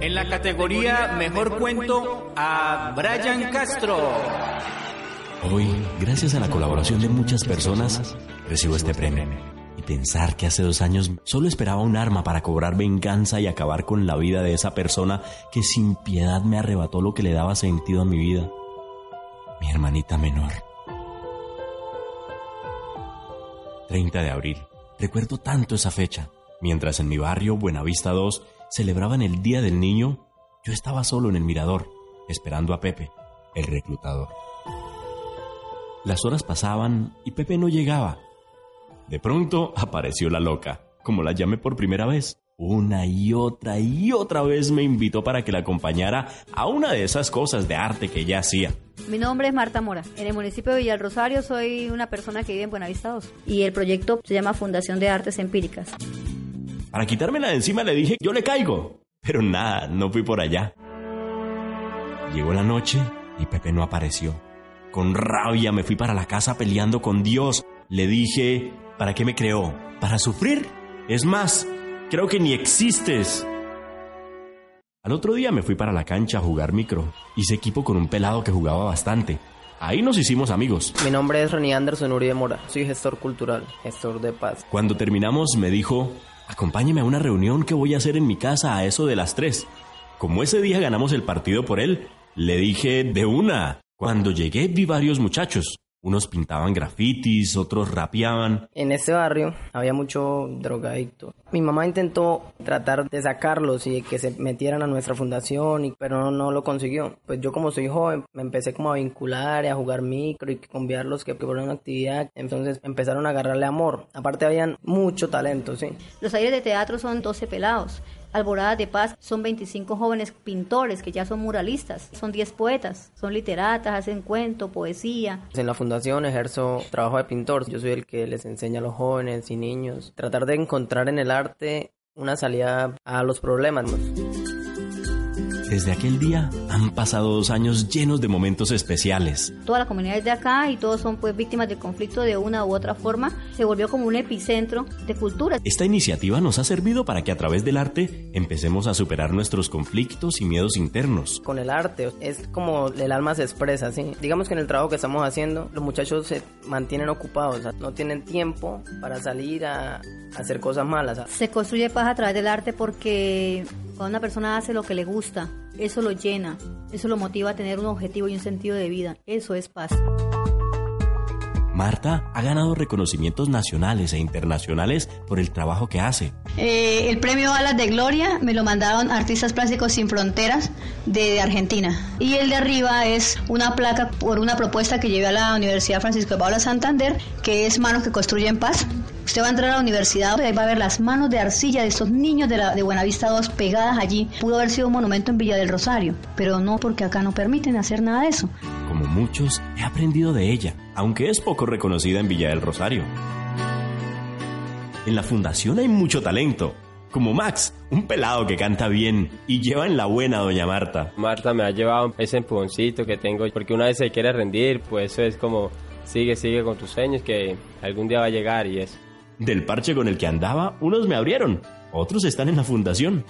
en la categoría Mejor Cuento a Brian Castro. Hoy, gracias a la colaboración de muchas personas, recibo este premio. Y pensar que hace dos años solo esperaba un arma para cobrar venganza y acabar con la vida de esa persona que sin piedad me arrebató lo que le daba sentido a mi vida. Mi hermanita menor. 30 de abril. Recuerdo tanto esa fecha. Mientras en mi barrio, Buenavista 2, celebraban el Día del Niño, yo estaba solo en el mirador, esperando a Pepe, el reclutador. Las horas pasaban y Pepe no llegaba. De pronto apareció la loca, como la llamé por primera vez. Una y otra y otra vez me invitó para que la acompañara a una de esas cosas de arte que ella hacía. Mi nombre es Marta Mora. En el municipio de Villa Rosario soy una persona que vive en Buenavista 2. Y el proyecto se llama Fundación de Artes Empíricas. Para quitármela de encima le dije, yo le caigo. Pero nada, no fui por allá. Llegó la noche y Pepe no apareció. Con rabia me fui para la casa peleando con Dios. Le dije, ¿para qué me creó? ¿Para sufrir? Es más, creo que ni existes. Al otro día me fui para la cancha a jugar micro. Hice equipo con un pelado que jugaba bastante. Ahí nos hicimos amigos. Mi nombre es Ronnie Anderson Uribe Mora. Soy gestor cultural, gestor de paz. Cuando terminamos me dijo, acompáñeme a una reunión que voy a hacer en mi casa a eso de las tres. Como ese día ganamos el partido por él, le dije de una. Cuando llegué vi varios muchachos. Unos pintaban grafitis, otros rapeaban. En este barrio había mucho drogadicto. Mi mamá intentó tratar de sacarlos y que se metieran a nuestra fundación, pero no, no, lo consiguió. Pues yo como soy joven, me empecé como a vincular y a jugar micro y conviarlos que fueron una actividad. Entonces empezaron a agarrarle amor. Aparte habían mucho talento, sí. Los aires de teatro son 12 pelados. Alboradas de Paz son 25 jóvenes pintores que ya son muralistas, son 10 poetas, son literatas, hacen cuento, poesía. En la fundación ejerzo trabajo de pintor, yo soy el que les enseña a los jóvenes y niños, tratar de encontrar en el arte una salida a los problemas. Desde aquel día han pasado dos años llenos de momentos especiales. Toda la comunidad es de acá y todos son pues víctimas de conflicto de una u otra forma. Se volvió como un epicentro de cultura. Esta iniciativa nos ha servido para que a través del arte empecemos a superar nuestros conflictos y miedos internos. Con el arte es como el alma se expresa, ¿sí? Digamos que en el trabajo que estamos haciendo los muchachos se mantienen ocupados, no tienen tiempo para salir a hacer cosas malas. Se construye paz a través del arte porque cuando una persona hace lo que le gusta, eso lo llena, eso lo motiva a tener un objetivo y un sentido de vida. Eso es paz. Marta ha ganado reconocimientos nacionales e internacionales por el trabajo que hace. Eh, el premio Alas de Gloria me lo mandaron Artistas Plásticos Sin Fronteras de Argentina. Y el de arriba es una placa por una propuesta que llevé a la Universidad Francisco de Paula Santander, que es Manos que Construyen Paz. Usted va a entrar a la universidad y ahí va a ver las manos de arcilla de estos niños de, la, de Buenavista 2 pegadas allí. Pudo haber sido un monumento en Villa del Rosario, pero no porque acá no permiten hacer nada de eso. Como muchos, he aprendido de ella, aunque es poco reconocida en Villa del Rosario. En la fundación hay mucho talento, como Max, un pelado que canta bien y lleva en la buena doña Marta. Marta me ha llevado ese empujoncito que tengo, porque una vez se quiere rendir, pues eso es como sigue, sigue con tus sueños que algún día va a llegar y eso. Del parche con el que andaba, unos me abrieron, otros están en la fundación.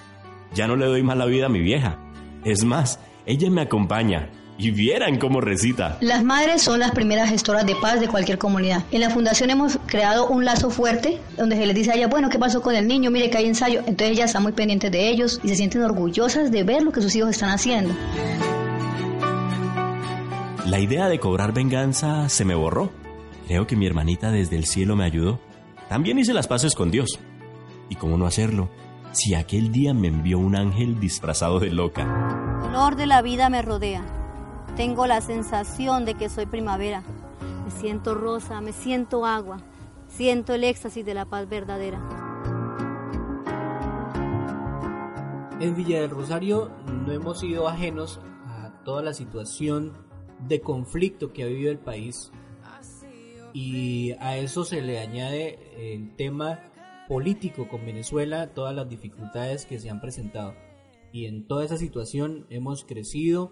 Ya no le doy más la vida a mi vieja. Es más, ella me acompaña. Y vieran cómo recita. Las madres son las primeras gestoras de paz de cualquier comunidad. En la fundación hemos creado un lazo fuerte donde se les dice a ellas, bueno, ¿qué pasó con el niño? Mire que hay ensayo. Entonces ellas están muy pendientes de ellos y se sienten orgullosas de ver lo que sus hijos están haciendo. La idea de cobrar venganza se me borró. Creo que mi hermanita desde el cielo me ayudó. También hice las paces con Dios. ¿Y cómo no hacerlo? Si aquel día me envió un ángel disfrazado de loca. El olor de la vida me rodea. Tengo la sensación de que soy primavera. Me siento rosa, me siento agua. Siento el éxtasis de la paz verdadera. En Villa del Rosario no hemos sido ajenos a toda la situación de conflicto que ha vivido el país y a eso se le añade el tema político con Venezuela, todas las dificultades que se han presentado. Y en toda esa situación hemos crecido,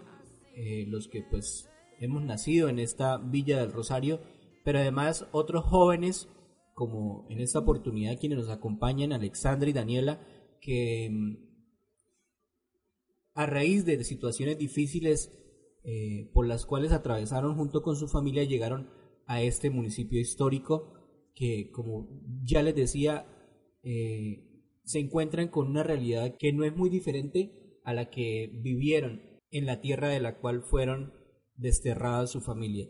eh, los que pues hemos nacido en esta Villa del Rosario, pero además otros jóvenes, como en esta oportunidad quienes nos acompañan, Alexandra y Daniela, que mm, a raíz de situaciones difíciles eh, por las cuales atravesaron junto con su familia, llegaron a este municipio histórico que, como ya les decía, eh, se encuentran con una realidad que no es muy diferente a la que vivieron en la tierra de la cual fueron desterradas su familia.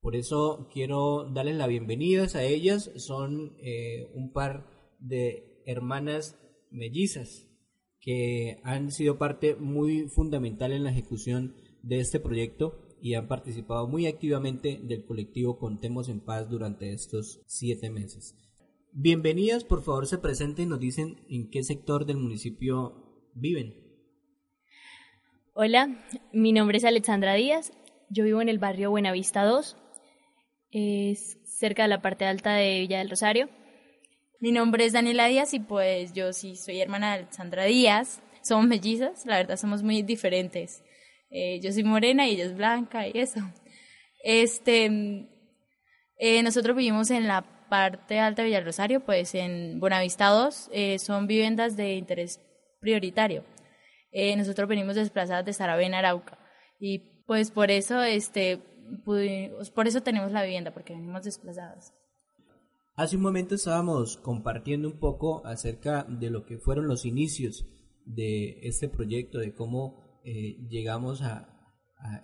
Por eso quiero darles la bienvenida a ellas. Son eh, un par de hermanas mellizas que han sido parte muy fundamental en la ejecución de este proyecto y han participado muy activamente del colectivo Contemos en Paz durante estos siete meses. Bienvenidas, por favor se presenten y nos dicen en qué sector del municipio viven. Hola, mi nombre es Alexandra Díaz, yo vivo en el barrio Buenavista 2, es cerca de la parte alta de Villa del Rosario. Mi nombre es Daniela Díaz y pues yo sí soy hermana de Alexandra Díaz, somos mellizas, la verdad somos muy diferentes. Eh, yo soy morena y ella es blanca y eso. Este, eh, nosotros vivimos en la parte alta de Villarrosario, pues en Buenavista 2, eh, son viviendas de interés prioritario. nosotros venimos desplazadas de Saravena, Arauca, y pues por eso, este, por eso tenemos la vivienda, porque venimos desplazadas. Hace un momento estábamos compartiendo un poco acerca de lo que fueron los inicios de este proyecto, de cómo eh, llegamos a,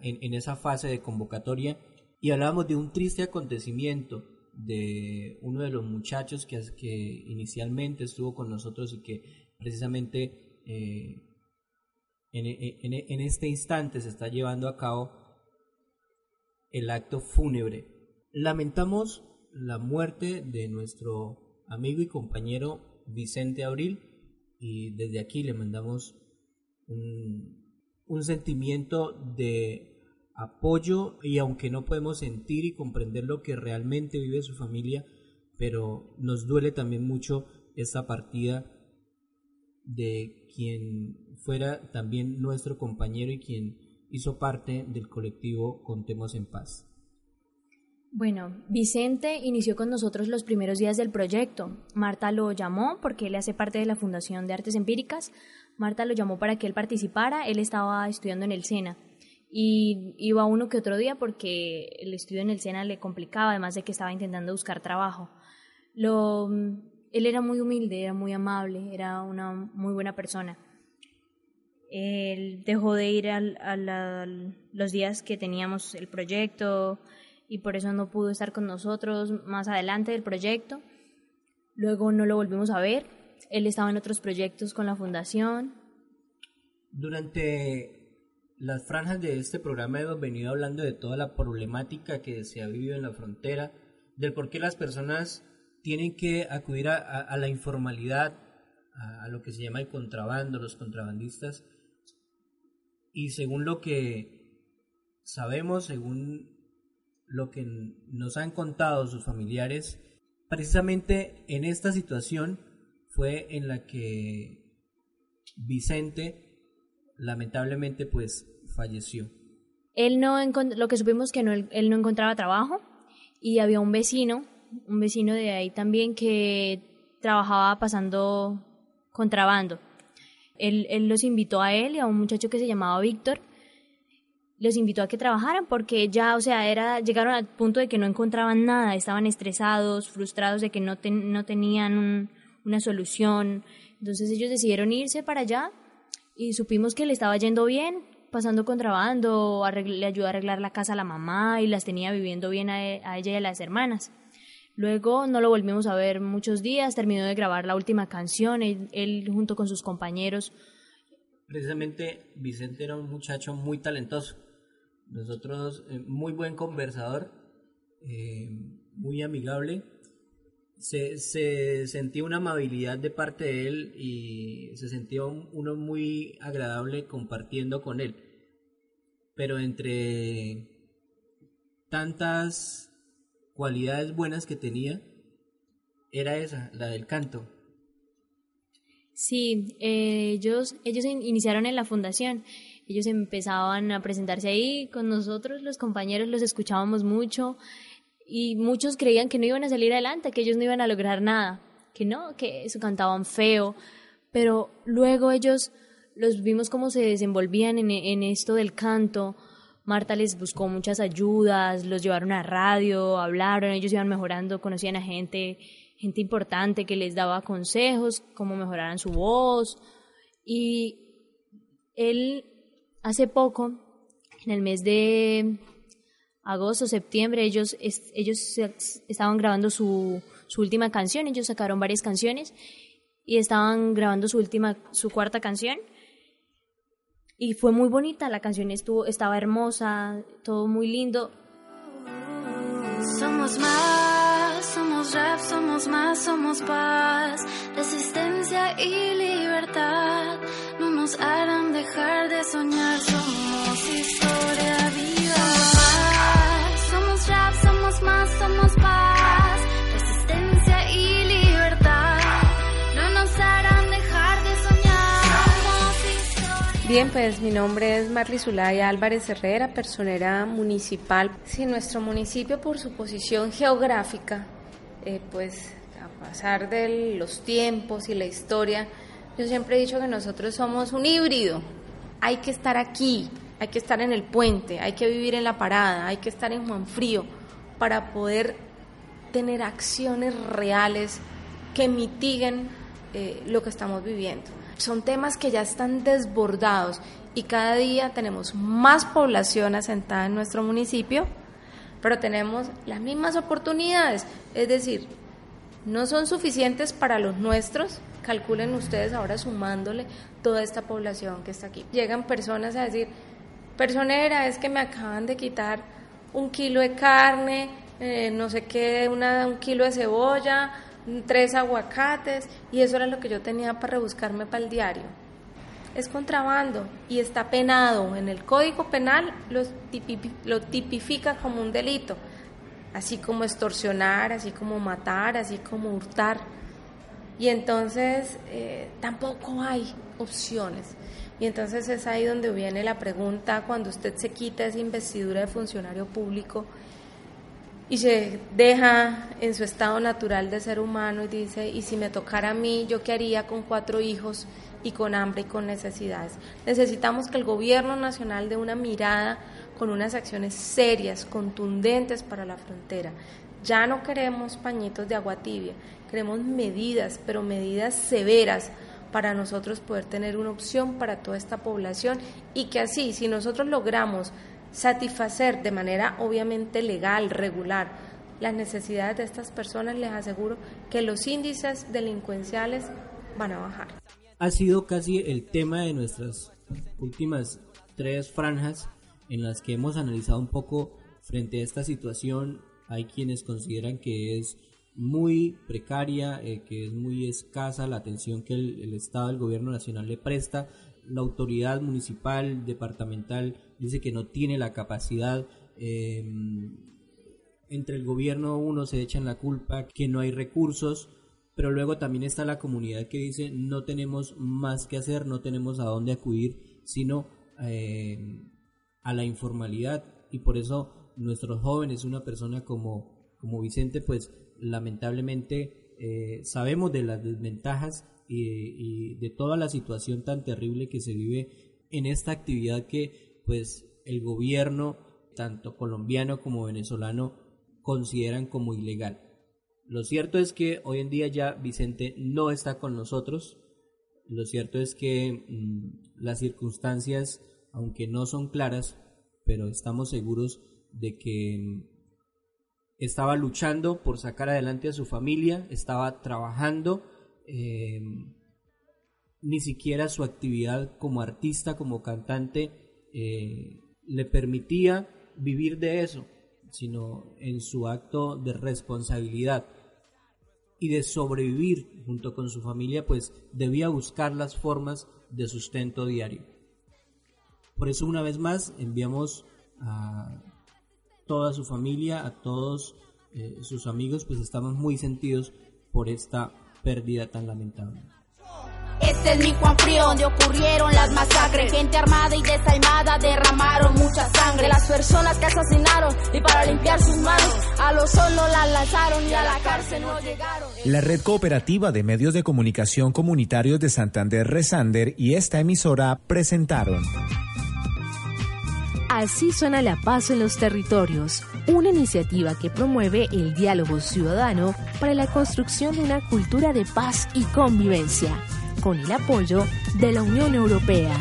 en, esa fase de convocatoria y hablábamos de un triste acontecimiento de uno de los muchachos que, que inicialmente estuvo con nosotros y que precisamente eh, en, en, en este instante se está llevando a cabo el acto fúnebre. Lamentamos la muerte de nuestro amigo y compañero Vicente Abril y desde aquí le mandamos un, un sentimiento de apoyo y aunque no podemos sentir y comprender lo que realmente vive su familia, pero nos duele también mucho esta partida de quien fuera también nuestro compañero y quien hizo parte del colectivo Contemos en Paz. Bueno, Vicente inició con nosotros los primeros días del proyecto. Marta lo llamó porque él hace parte de la Fundación de Artes Empíricas Marta lo llamó para que él participara, él estaba estudiando en el SENA y iba uno que otro día porque el estudio en el SENA le complicaba, además de que estaba intentando buscar trabajo. Él era muy humilde, era muy amable, era una muy buena persona. Él dejó de ir a, los días que teníamos el proyecto y por eso no pudo estar con nosotros más adelante del proyecto. Luego no lo volvimos a ver él estaba en otros proyectos con la fundación. Durante las franjas de este programa hemos venido hablando de toda la problemática que se ha vivido en la frontera, del por qué las personas tienen que acudir a, la informalidad, a, lo que se llama el contrabando, los contrabandistas. Y según lo que sabemos, según lo que nos han contado sus familiares, precisamente en esta situación fue en la que Vicente lamentablemente pues falleció. Él no lo que supimos que él no encontraba trabajo y había un vecino, un vecino de ahí también que trabajaba pasando contrabando. Él los invitó a él y a un muchacho que se llamaba Víctor, los invitó a que trabajaran porque ya, o sea, era, llegaron al punto de que no encontraban nada, estaban estresados, frustrados de que no, no tenían un, una solución. Entonces ellos decidieron irse para allá y supimos que le estaba yendo bien, pasando contrabando, le ayudó a arreglar la casa a la mamá y las tenía viviendo bien a, ella y a las hermanas. Luego no lo volvimos a ver muchos días, terminó de grabar la última canción, él, junto con sus compañeros. Precisamente Vicente era un muchacho muy talentoso, nosotros eh, muy buen conversador, eh, muy amigable se, se, sentía una amabilidad de parte de él y se sentía uno muy agradable compartiendo con él. Pero entre tantas cualidades buenas que tenía era esa, la del canto. Sí, eh, ellos, ellos iniciaron en la fundación. Ellos empezaban a presentarse ahí con nosotros, los compañeros, los escuchábamos mucho y muchos creían que no iban a salir adelante, que ellos no iban a lograr nada, que no, que eso cantaban feo, pero luego ellos los vimos cómo se desenvolvían en, en esto del canto, Marta les buscó muchas ayudas, los llevaron a radio, hablaron, ellos iban mejorando, conocían a gente, gente importante que les daba consejos, cómo mejoraran su voz. Y él hace poco, en el mes de agosto, septiembre, ellos, ellos estaban grabando su, su última canción, ellos sacaron varias canciones y estaban grabando su última, su cuarta canción y fue muy bonita, la canción estuvo, estaba hermosa, todo muy lindo. Somos más, somos rap, somos más, somos paz, resistencia y libertad. No nos harán dejar de soñar, somos historia viva. Somos rap, somos más, somos paz, resistencia y libertad. No nos harán dejar de Bien, pues mi nombre es Marli Zulaya Álvarez Herrera, personera municipal. Si nuestro municipio por su posición geográfica, eh, pues a pasar de los tiempos y la historia, yo siempre he dicho que nosotros somos un híbrido. Hay que estar aquí, hay que estar en el puente, hay que vivir en la parada, hay que estar en Juan Frío para poder tener acciones reales que mitiguen eh, lo que estamos viviendo. Son temas que ya están desbordados y cada día tenemos más población asentada en nuestro municipio, pero tenemos las mismas oportunidades. Es decir, no son suficientes para los nuestros. Calculen ustedes ahora sumándole toda esta población que está aquí. Llegan personas a decir, personera, es que me acaban de quitar un kilo de carne, eh, no sé qué, una, un kilo de cebolla, tres aguacates y eso era lo que yo tenía para rebuscarme para el diario. Es contrabando y está penado. En el Código Penal lo, lo tipifica como un delito, así como extorsionar, así como matar, así como hurtar. Y entonces eh, tampoco hay opciones. Y entonces es ahí donde viene la pregunta, cuando usted se quita esa investidura de funcionario público, y se deja en su estado natural de ser humano y dice, y si me tocara a mí, ¿yo qué haría con cuatro hijos y con hambre y con necesidades? Necesitamos que el gobierno nacional dé una mirada con unas acciones serias, contundentes para la frontera. Ya no queremos pañitos de agua tibia, queremos medidas, pero medidas severas para nosotros poder tener una opción para toda esta población y que así, si nosotros logramos satisfacer de manera obviamente legal, regular, las necesidades de estas personas, les aseguro que los índices delincuenciales van a bajar. Ha sido casi el tema de nuestras últimas tres franjas en las que hemos analizado un poco frente a esta situación. Hay quienes consideran que es muy precaria, eh, que es muy escasa la atención que el, el Estado, el gobierno nacional le presta la autoridad municipal, departamental, dice que no tiene la capacidad. Em, entre el gobierno uno se echan la culpa que no hay recursos, pero luego también está la comunidad que dice no tenemos más que hacer, no tenemos a dónde acudir, sino em, a la informalidad y por eso nuestros jóvenes, una persona como, como Vicente, pues lamentablemente eh, sabemos de las desventajas y, de toda la situación tan terrible que se vive en esta actividad que pues el gobierno tanto colombiano como venezolano consideran como ilegal. Lo cierto es que hoy en día ya Vicente no está con nosotros. Lo cierto es que mm, las circunstancias, aunque no son claras, pero estamos seguros de que mm, estaba luchando por sacar adelante a su familia, estaba trabajando eh, ni siquiera su actividad como artista, como cantante, eh, le permitía vivir de eso, sino en su acto de responsabilidad y de sobrevivir junto con su familia, pues debía buscar las formas de sustento diario. Por eso una vez más enviamos a toda su familia, a todos eh, sus amigos, pues estamos muy sentidos por esta pérdida tan lamentable. Este es mi Juan Frío, donde ocurrieron las masacres. Gente armada y desalmada derramaron mucha sangre. Las personas que asesinaron y para limpiar sus manos, a los solo las lanzaron y a la cárcel no llegaron. La red cooperativa de medios de comunicación comunitarios de Santander Resander y esta emisora presentaron. Así suena la paz en los territorios, una iniciativa que promueve el diálogo ciudadano para la construcción de una cultura de paz y convivencia con el apoyo de la Unión Europea.